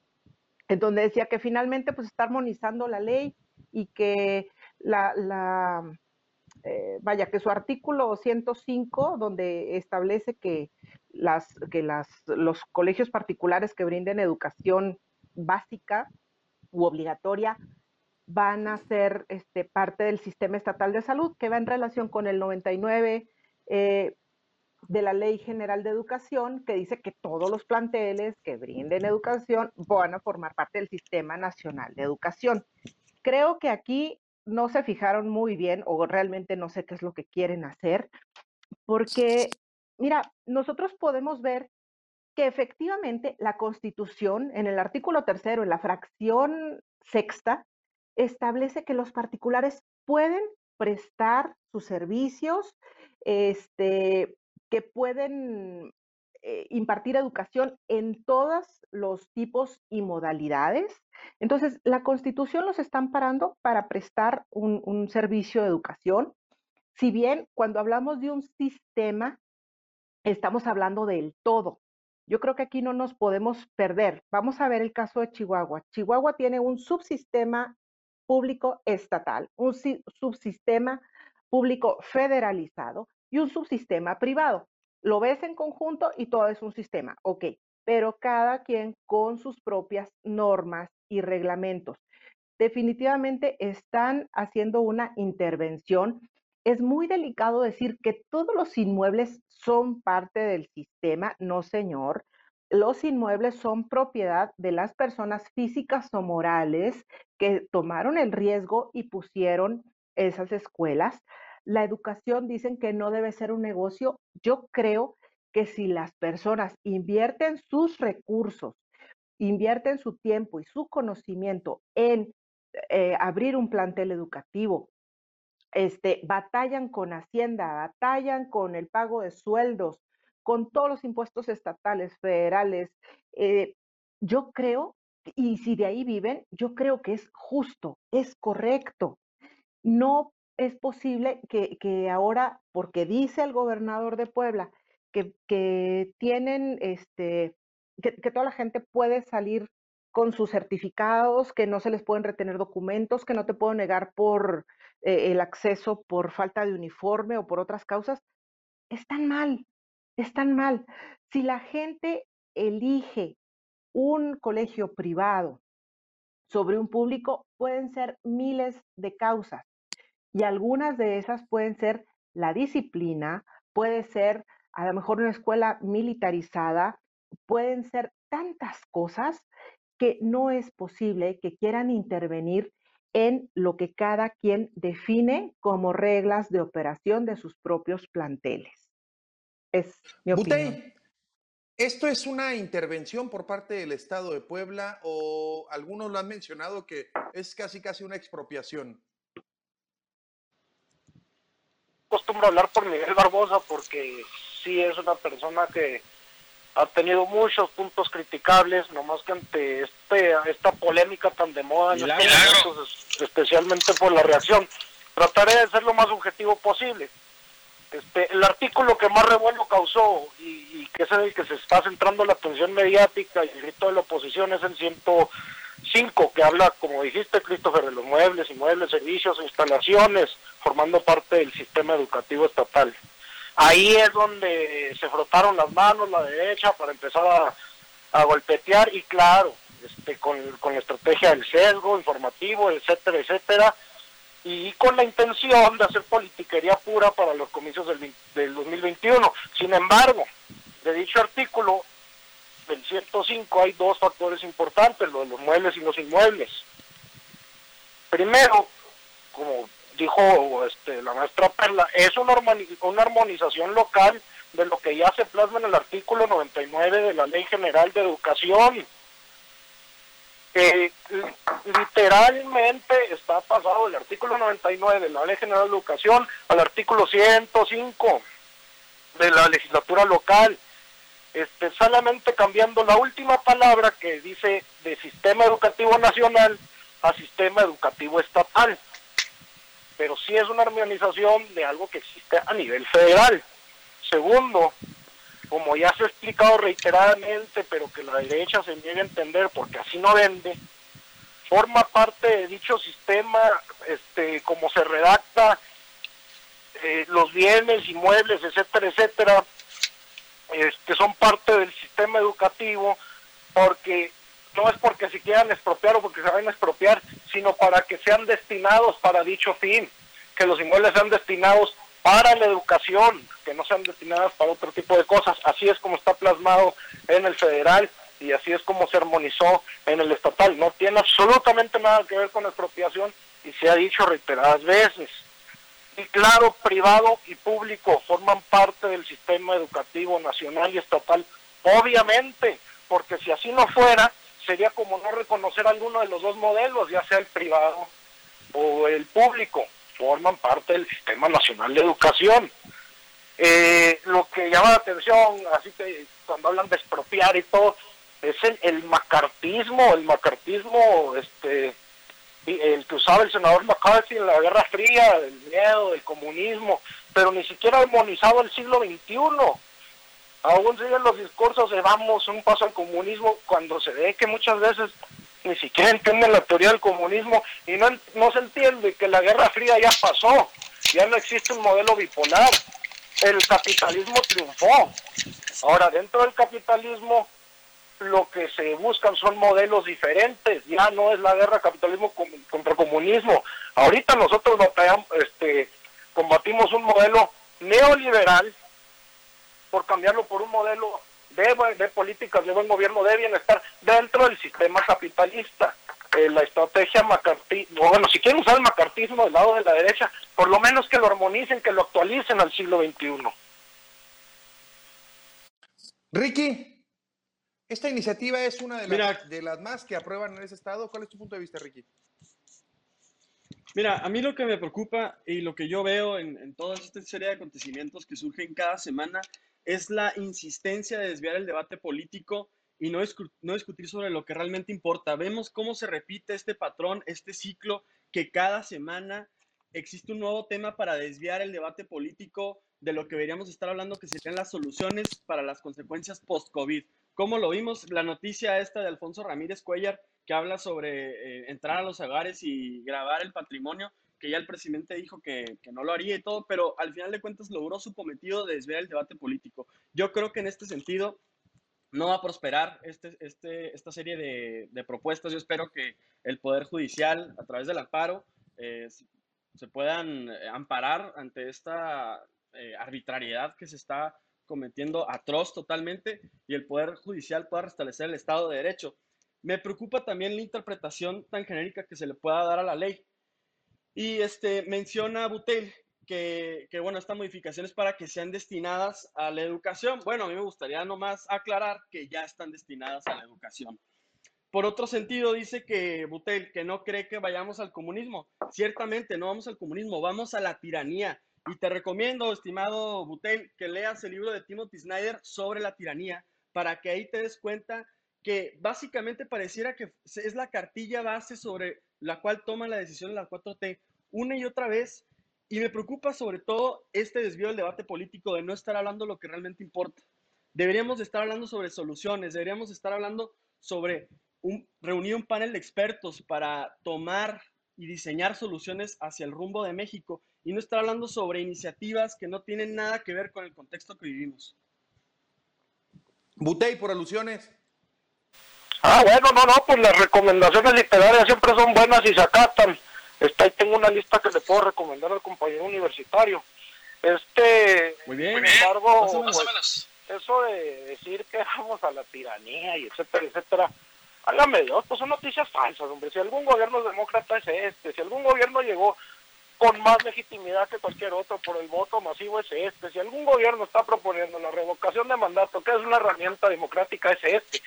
en donde decía que finalmente pues está armonizando la ley y que la, la eh, vaya, que su artículo 105, donde establece que, las, que las, los colegios particulares que brinden educación básica u obligatoria van a ser este, parte del sistema estatal de salud, que va en relación con el 99 eh, de la Ley General de Educación, que dice que todos los planteles que brinden educación van a formar parte del Sistema Nacional de Educación. Creo que aquí no se fijaron muy bien o realmente no sé qué es lo que quieren hacer, porque, mira, nosotros podemos ver que efectivamente la Constitución, en el artículo tercero, en la fracción sexta, establece que los particulares pueden prestar sus servicios, este, que pueden eh, impartir educación en todos los tipos y modalidades. Entonces, la Constitución los está amparando para prestar un, un servicio de educación. Si bien cuando hablamos de un sistema, estamos hablando del todo. Yo creo que aquí no nos podemos perder. Vamos a ver el caso de Chihuahua. Chihuahua tiene un subsistema público estatal, un subsistema público federalizado y un subsistema privado. Lo ves en conjunto y todo es un sistema, ok, pero cada quien con sus propias normas y reglamentos. Definitivamente están haciendo una intervención. Es muy delicado decir que todos los inmuebles son parte del sistema, no señor. Los inmuebles son propiedad de las personas físicas o morales que tomaron el riesgo y pusieron esas escuelas. La educación dicen que no debe ser un negocio. Yo creo que si las personas invierten sus recursos, invierten su tiempo y su conocimiento en eh, abrir un plantel educativo, este, batallan con Hacienda, batallan con el pago de sueldos, con todos los impuestos estatales, federales. Eh, yo creo, y si de ahí viven, yo creo que es justo, es correcto. No es posible que, ahora, porque dice el gobernador de Puebla, que, tienen, este, que, que toda la gente puede salir con sus certificados, que no se les pueden retener documentos, que no te puedo negar por eh, el acceso por falta de uniforme o por otras causas, están mal, están mal. Si la gente elige un colegio privado sobre un público, pueden ser miles de causas y algunas de esas pueden ser la disciplina, puede ser a lo mejor una escuela militarizada, pueden ser tantas cosas que no es posible que quieran intervenir en lo que cada quien define como reglas de operación de sus propios planteles. Es mi opinión. ¿Esto es una intervención por parte del Estado de Puebla o algunos lo han mencionado que es casi casi una expropiación? Costumbro hablar por Miguel Barbosa porque sí es una persona que ha tenido muchos puntos criticables, nomás que ante este, esta polémica tan de moda, especialmente por la reacción, trataré de ser lo más objetivo posible. Este, el artículo que más revuelo causó y, que es el que se está centrando la atención mediática y el grito de la oposición es el 105, que habla, como dijiste, Christopher, de los muebles, inmuebles, servicios, instalaciones, formando parte del sistema educativo estatal. Ahí es donde se frotaron las manos la derecha para empezar a, golpetear y claro, este, con, la estrategia del sesgo informativo, etcétera, etcétera, y con la intención de hacer politiquería pura para los comicios del, del 2021. Sin embargo, de dicho artículo del 105 hay dos factores importantes, lo de los muebles y los inmuebles. Primero, como dijo este, la maestra Perla, es una, una armonización local de lo que ya se plasma en el artículo 99 de la Ley General de Educación. Que literalmente está pasado del artículo 99 de la Ley General de Educación al artículo 105 de la legislatura local. Este, solamente cambiando la última palabra que dice de sistema educativo nacional a sistema educativo estatal pero sí es una armonización de algo que existe a nivel federal. Segundo, como ya se ha explicado reiteradamente, pero que la derecha se niega a entender porque así no vende, forma parte de dicho sistema, este, como se redacta eh, los bienes, inmuebles, etcétera, etcétera, este, son parte del sistema educativo, porque no es porque se quieran expropiar o porque se vayan a expropiar, sino para que sean destinados para dicho fin, que los inmuebles sean destinados para la educación, que no sean destinados para otro tipo de cosas. Así es como está plasmado en el federal y así es como se armonizó en el estatal. No tiene absolutamente nada que ver con expropiación y se ha dicho reiteradas veces. Y claro, privado y público forman parte del sistema educativo nacional y estatal, obviamente, porque si así no fuera, sería como no reconocer alguno de los dos modelos, ya sea el privado o el público, forman parte del Sistema Nacional de Educación. Eh, lo que llama la atención, así que cuando hablan de expropiar y todo, es el, macartismo, el macartismo, este, el que usaba el senador McCarthy en la Guerra Fría, el miedo, del comunismo, pero ni siquiera armonizado el siglo XXI aún siguen los discursos de vamos un paso al comunismo cuando se ve que muchas veces ni siquiera entienden la teoría del comunismo y no, no se entiende que la Guerra Fría ya pasó, ya no existe un modelo bipolar, el capitalismo triunfó. Ahora, dentro del capitalismo lo que se buscan son modelos diferentes, ya no es la guerra capitalismo contra comunismo. Ahorita nosotros este, combatimos un modelo neoliberal por cambiarlo por un modelo de, de políticas de buen gobierno deben estar dentro del sistema capitalista. Eh, la estrategia macartismo, bueno, si quieren usar el macartismo del lado de la derecha, por lo menos que lo armonicen, que lo actualicen al siglo XXI. Ricky, esta iniciativa es una de las, de las más que aprueban en ese estado. ¿Cuál es tu punto de vista, Ricky? Mira, a mí lo que me preocupa y lo que yo veo en, en toda esta serie de acontecimientos que surgen cada semana es la insistencia de desviar el debate político y no, no discutir sobre lo que realmente importa. Vemos cómo se repite este patrón, este ciclo, que cada semana existe un nuevo tema para desviar el debate político de lo que deberíamos estar hablando, que serían las soluciones para las consecuencias post-COVID. ¿Cómo lo vimos? La noticia esta de Alfonso Ramírez Cuellar, que habla sobre eh, entrar a los hogares y grabar el patrimonio, que ya el presidente dijo que, que, no lo haría y todo, pero al final de cuentas logró su cometido de desviar el debate político. Yo creo que en este sentido no va a prosperar este, este, esta serie de, propuestas. Yo espero que el Poder Judicial, a través del amparo, eh, se puedan eh, amparar ante esta eh, arbitrariedad que se está cometiendo atroz totalmente y el Poder Judicial pueda restablecer el Estado de Derecho. Me preocupa también la interpretación tan genérica que se le pueda dar a la ley. Y este, menciona Butel que, que, bueno, estas modificaciones para que sean destinadas a la educación. Bueno, a mí me gustaría nomás aclarar que ya están destinadas a la educación. Por otro sentido, dice que Butel, que no cree que vayamos al comunismo. Ciertamente no vamos al comunismo, vamos a la tiranía. Y te recomiendo, estimado Butel, que leas el libro de Timothy Snyder sobre la tiranía, para que ahí te des cuenta que básicamente pareciera que es la cartilla base sobre la cual toma la decisión de la 4T una y otra vez. Y me preocupa sobre todo este desvío del debate político de no estar hablando lo que realmente importa. Deberíamos estar hablando sobre soluciones, deberíamos estar hablando sobre un, reunir un panel de expertos para tomar y diseñar soluciones hacia el rumbo de México y no estar hablando sobre iniciativas que no tienen nada que ver con el contexto que vivimos. Butey, por alusiones. Ah, bueno, no, no, pues las recomendaciones literarias siempre son buenas y se acatan. Está, tengo una lista que le puedo recomendar al compañero universitario. Este, Muy bien, sin embargo, pues, eso de decir que vamos a la tiranía y etcétera, etcétera, hágame Dios, pues son noticias falsas, hombre. Si algún gobierno demócrata es este, si algún gobierno llegó con más legitimidad que cualquier otro por el voto masivo es este, si algún gobierno está proponiendo la revocación de mandato, que es una herramienta democrática, es este.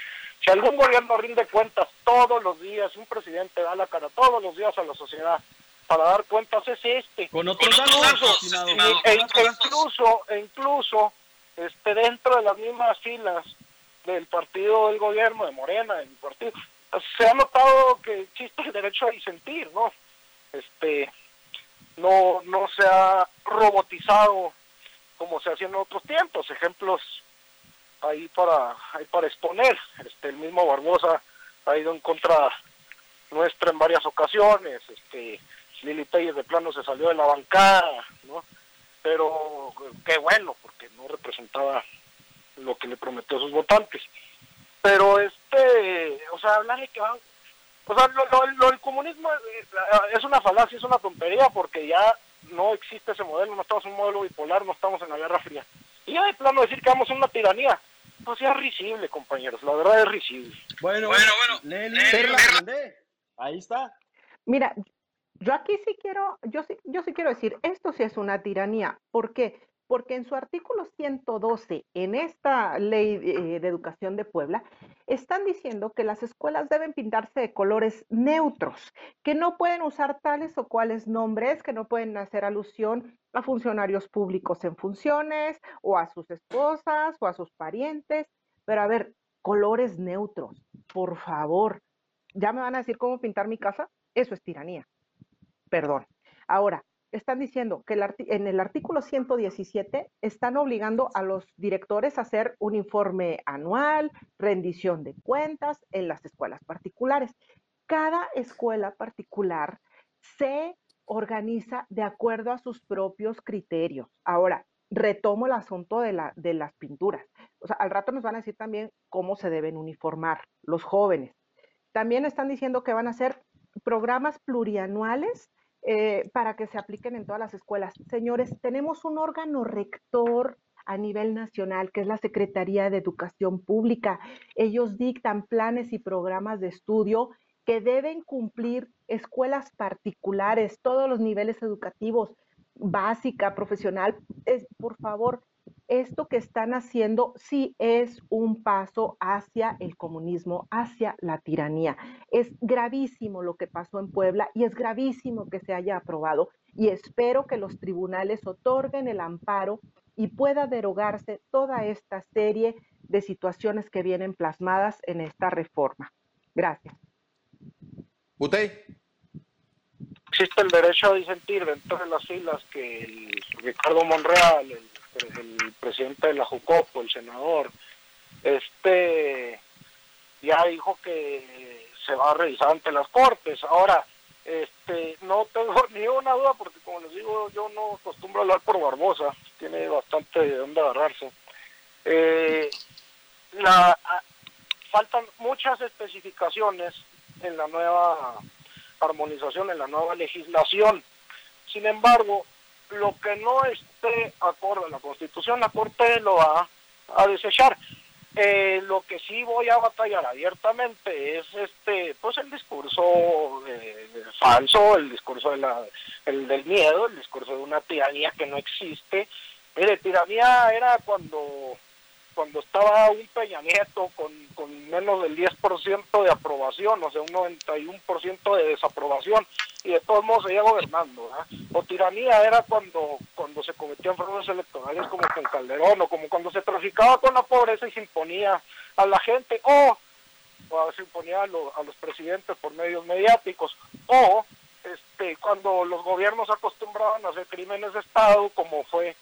Si algún gobierno rinde cuentas todos los días, un presidente da la cara todos los días a la sociedad para dar cuentas, es este. Con otros e, e, incluso, e incluso este, dentro de las mismas filas del partido del gobierno, de Morena, del partido, se ha notado que existe el derecho a disentir, ¿no? Este, no, no se ha robotizado como se hacía en otros tiempos. Ejemplos ahí para, ahí para exponer. Este, el mismo Barbosa ha ido en contra nuestra en varias ocasiones. Este, Lili Pérez de plano se salió de la bancada, ¿no? Pero qué bueno, porque no representaba lo que le prometió a sus votantes. Pero este, o sea, hablar que van, o sea, lo, lo, lo, el comunismo es, es una falacia, es una tontería, porque ya no existe ese modelo, no estamos en un modelo bipolar, no estamos en la Guerra Fría. Y ya de plano decir que vamos a una tiranía, pues ya es risible, compañeros, la verdad es risible. Bueno, bueno, bueno, lee, lee, ahí está. Mira, yo aquí sí quiero, yo sí, yo sí quiero decir, esto sí es una tiranía. ¿Por qué? Porque en su artículo 112, en esta ley de, de educación de Puebla, están diciendo que las escuelas deben pintarse de colores neutros, que no pueden usar tales o cuales nombres, que no pueden hacer alusión a funcionarios públicos en funciones, o a sus esposas, o a sus parientes. Pero a ver, colores neutros, por favor. ¿Ya me van a decir cómo pintar mi casa? Eso es tiranía. Perdón. Ahora, están diciendo que en el artículo 117 están obligando a los directores a hacer un informe anual, rendición de cuentas en las escuelas particulares. Cada escuela particular se organiza de acuerdo a sus propios criterios. Ahora, retomo el asunto de, la, de las pinturas. O sea, al rato nos van a decir también cómo se deben uniformar los jóvenes. También están diciendo que van a hacer programas plurianuales eh, para que se apliquen en todas las escuelas. Señores, tenemos un órgano rector a nivel nacional, que es la Secretaría de Educación Pública. Ellos dictan planes y programas de estudio que deben cumplir escuelas particulares, todos los niveles educativos, básica, profesional. Es, por favor, esto que están haciendo sí es un paso hacia el comunismo, hacia la tiranía. Es gravísimo lo que pasó en Puebla y es gravísimo que se haya aprobado y espero que los tribunales otorguen el amparo y pueda derogarse toda esta serie de situaciones que vienen plasmadas en esta reforma. Gracias. Butey. Existe el derecho a disentir dentro de las filas que el Ricardo Monreal, el el presidente de la Jucopo, el senador, este ya dijo que se va a revisar ante las cortes. Ahora, este, no tengo ni una duda porque como les digo, yo no acostumbro a hablar por Barbosa, tiene bastante de dónde agarrarse. Eh, la, faltan muchas especificaciones en la nueva armonización, en la nueva legislación. Sin embargo, lo que no esté acorde a la Constitución, la Corte lo va a desechar. Eh, lo que sí voy a batallar abiertamente es este pues el discurso eh, falso, el discurso de la, el del miedo, el discurso de una tiranía que no existe. Mire, tiranía era cuando cuando estaba un Peña Nieto con, con menos del 10% de aprobación, o sea, un 91% de desaprobación, y de todos modos seguía gobernando. O tiranía era cuando, cuando se cometían fraudes electorales como con Calderón, o como cuando se traficaba con la pobreza y se imponía a la gente, o, se imponía a, los presidentes por medios mediáticos, o este, cuando los gobiernos acostumbraban a hacer crímenes de Estado, como fue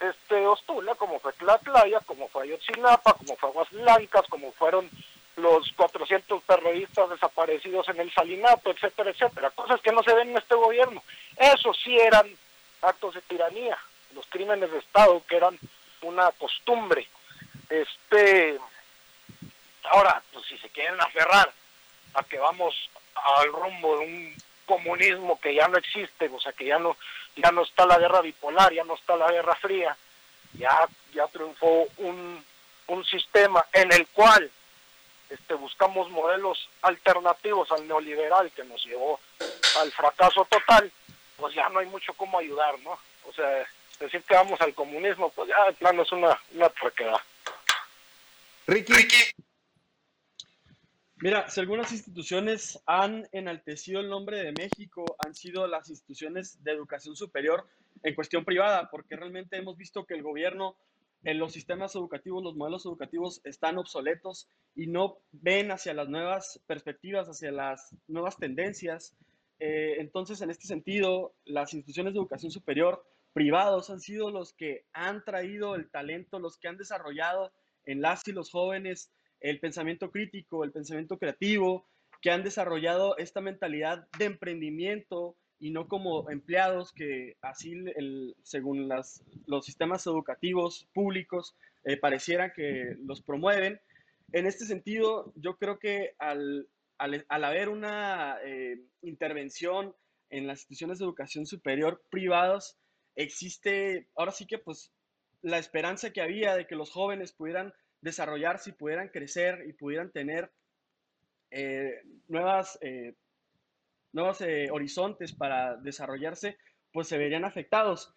este Ostula, como fue Tlatlaya, como fue Ayotzinapa, como fue Aguas Blancas, como fueron los 400 terroristas desaparecidos en el Salinato, etcétera, etcétera. Cosas que no se ven en este gobierno. Eso sí eran actos de tiranía, los crímenes de Estado que eran una costumbre. Este, ahora, pues si se quieren aferrar a que vamos al rumbo de un comunismo que ya no existe, o sea que ya no ya no está la guerra bipolar, ya no está la guerra fría, ya, ya triunfó un, un sistema en el cual este, buscamos modelos alternativos al neoliberal que nos llevó al fracaso total, pues ya no hay mucho cómo ayudar, ¿no? O sea, decir que vamos al comunismo, pues ya de plano es una, una traquedad. Ricky. Ricky. Mira, si algunas instituciones han enaltecido el nombre de México, han sido las instituciones de educación superior en cuestión privada, porque realmente hemos visto que el gobierno en los sistemas educativos, los modelos educativos están obsoletos y no ven hacia las nuevas perspectivas, hacia las nuevas tendencias. Eh, entonces, en este sentido, las instituciones de educación superior privados han sido los que han traído el talento, los que han desarrollado en las y los jóvenes el pensamiento crítico, el pensamiento creativo, que han desarrollado esta mentalidad de emprendimiento y no como empleados que así, el, según las, los sistemas educativos públicos, eh, parecieran que los promueven. En este sentido, yo creo que al, al, haber una eh, intervención en las instituciones de educación superior privadas, existe ahora sí que pues la esperanza que había de que los jóvenes pudieran desarrollarse y pudieran crecer y pudieran tener eh, nuevas, eh, nuevos eh, horizontes para desarrollarse, pues se verían afectados.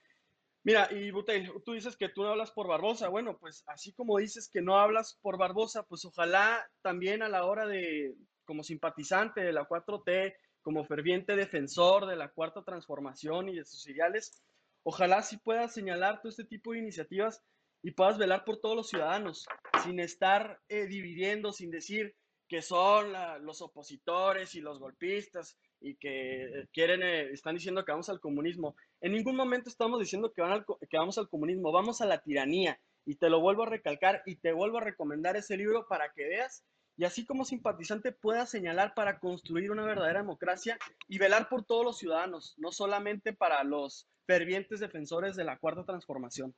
Mira, y Butel, tú dices que tú no hablas por Barbosa. Bueno, pues así como dices que no hablas por Barbosa, pues ojalá también a la hora de, como simpatizante de la 4T, como ferviente defensor de la cuarta transformación y de sus ideales, ojalá sí puedas señalar todo este tipo de iniciativas y puedas velar por todos los ciudadanos, sin estar eh, dividiendo, sin decir que son los opositores y los golpistas y que quieren, eh, están diciendo que vamos al comunismo. En ningún momento estamos diciendo que, van que vamos al comunismo, vamos a la tiranía. Y te lo vuelvo a recalcar y te vuelvo a recomendar ese libro para que veas y así como simpatizante puedas señalar para construir una verdadera democracia y velar por todos los ciudadanos, no solamente para los fervientes defensores de la cuarta transformación.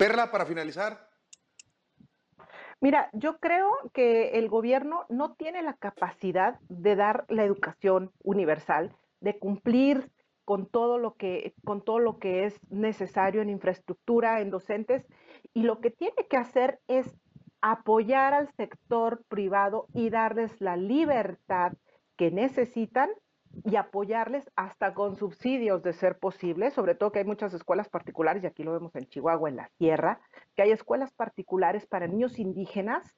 Perla, para finalizar. Mira, yo creo que el gobierno no tiene la capacidad de dar la educación universal, de cumplir con todo lo que, con todo lo que es necesario en infraestructura, en docentes, y lo que tiene que hacer es apoyar al sector privado y darles la libertad que necesitan y apoyarles hasta con subsidios de ser posible, sobre todo que hay muchas escuelas particulares, y aquí lo vemos en Chihuahua, en la sierra, que hay escuelas particulares para niños indígenas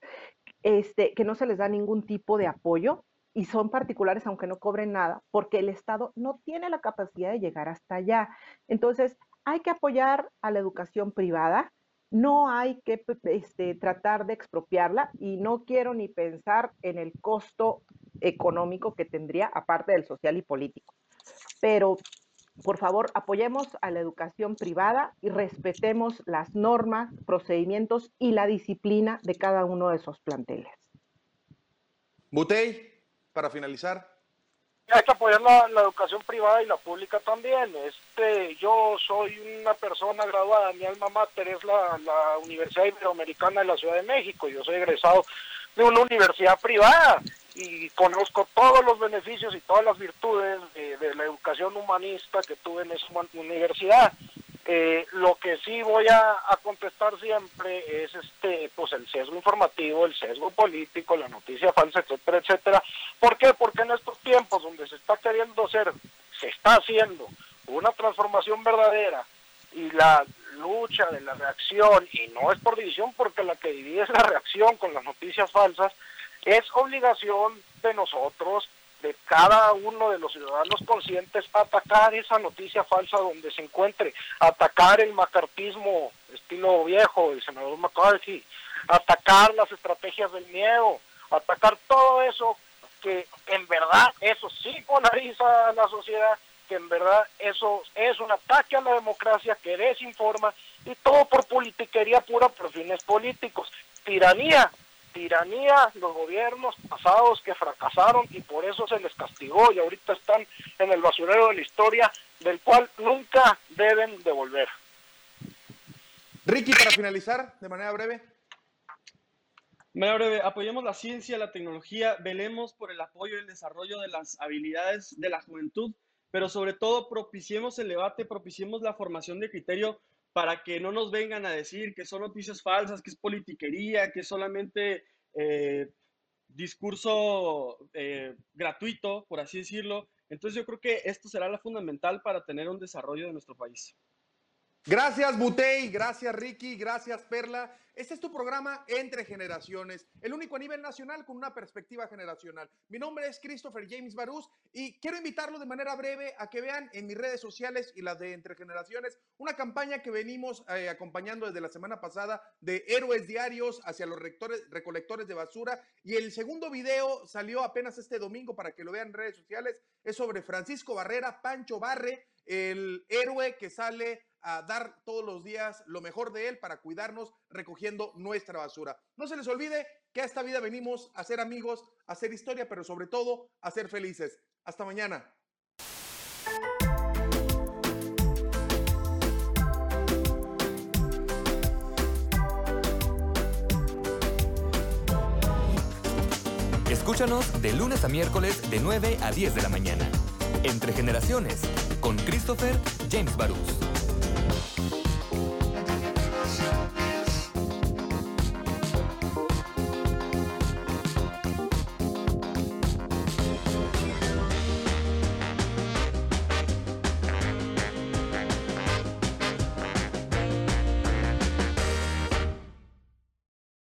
este, que no se les da ningún tipo de apoyo y son particulares aunque no cobren nada, porque el Estado no tiene la capacidad de llegar hasta allá. Entonces, hay que apoyar a la educación privada, no hay que este, tratar de expropiarla y no quiero ni pensar en el costo económico que tendría, aparte del social y político. Pero, por favor, apoyemos a la educación privada y respetemos las normas, procedimientos y la disciplina de cada uno de esos planteles. Butey, para finalizar hay que apoyar la, educación privada y la pública también. Este, yo soy una persona graduada, mi alma mater es la, Universidad Iberoamericana de la Ciudad de México, yo soy egresado de una universidad privada y conozco todos los beneficios y todas las virtudes de, de la educación humanista que tuve en esa universidad. Eh, lo que sí voy a, contestar siempre es este, pues el sesgo informativo, el sesgo político, la noticia falsa, etcétera, etcétera. ¿Por qué? Porque en estos tiempos donde se está queriendo hacer, se está haciendo una transformación verdadera y la lucha de la reacción, y no es por división, porque la que divide es la reacción con las noticias falsas, es obligación de nosotros de cada uno de los ciudadanos conscientes atacar esa noticia falsa donde se encuentre, atacar el macartismo estilo viejo del senador McCarthy, atacar las estrategias del miedo, atacar todo eso que en verdad eso sí polariza a la sociedad, que en verdad eso es un ataque a la democracia, que desinforma y todo por politiquería pura por fines políticos. Tiranía tiranía los gobiernos pasados que fracasaron y por eso se les castigó y ahorita están en el basurero de la historia del cual nunca deben devolver. Ricky, para finalizar, de manera breve. De manera breve, apoyemos la ciencia, la tecnología, velemos por el apoyo y el desarrollo de las habilidades de la juventud, pero sobre todo propiciemos el debate, propiciemos la formación de criterio para que no nos vengan a decir que son noticias falsas, que es politiquería, que es solamente eh, discurso eh, gratuito, por así decirlo. Entonces yo creo que esto será la fundamental para tener un desarrollo de nuestro país. Gracias, Butey. Gracias, Ricky. Gracias, Perla. Este es tu programa Entre Generaciones, el único a nivel nacional con una perspectiva generacional. Mi nombre es Christopher James Barús y quiero invitarlo de manera breve a que vean en mis redes sociales y las de Entre Generaciones una campaña que venimos eh, acompañando desde la semana pasada de héroes diarios hacia los rectores, recolectores de basura. Y el segundo video salió apenas este domingo para que lo vean en redes sociales. Es sobre Francisco Barrera, Pancho Barre, el héroe que sale a dar todos los días lo mejor de él para cuidarnos recogiendo nuestra basura. No se les olvide que a esta vida venimos a ser amigos, a hacer historia, pero sobre todo a ser felices. Hasta mañana. Escúchanos de lunes a miércoles de 9 a 10 de la mañana. Entre generaciones, con Christopher James Barús.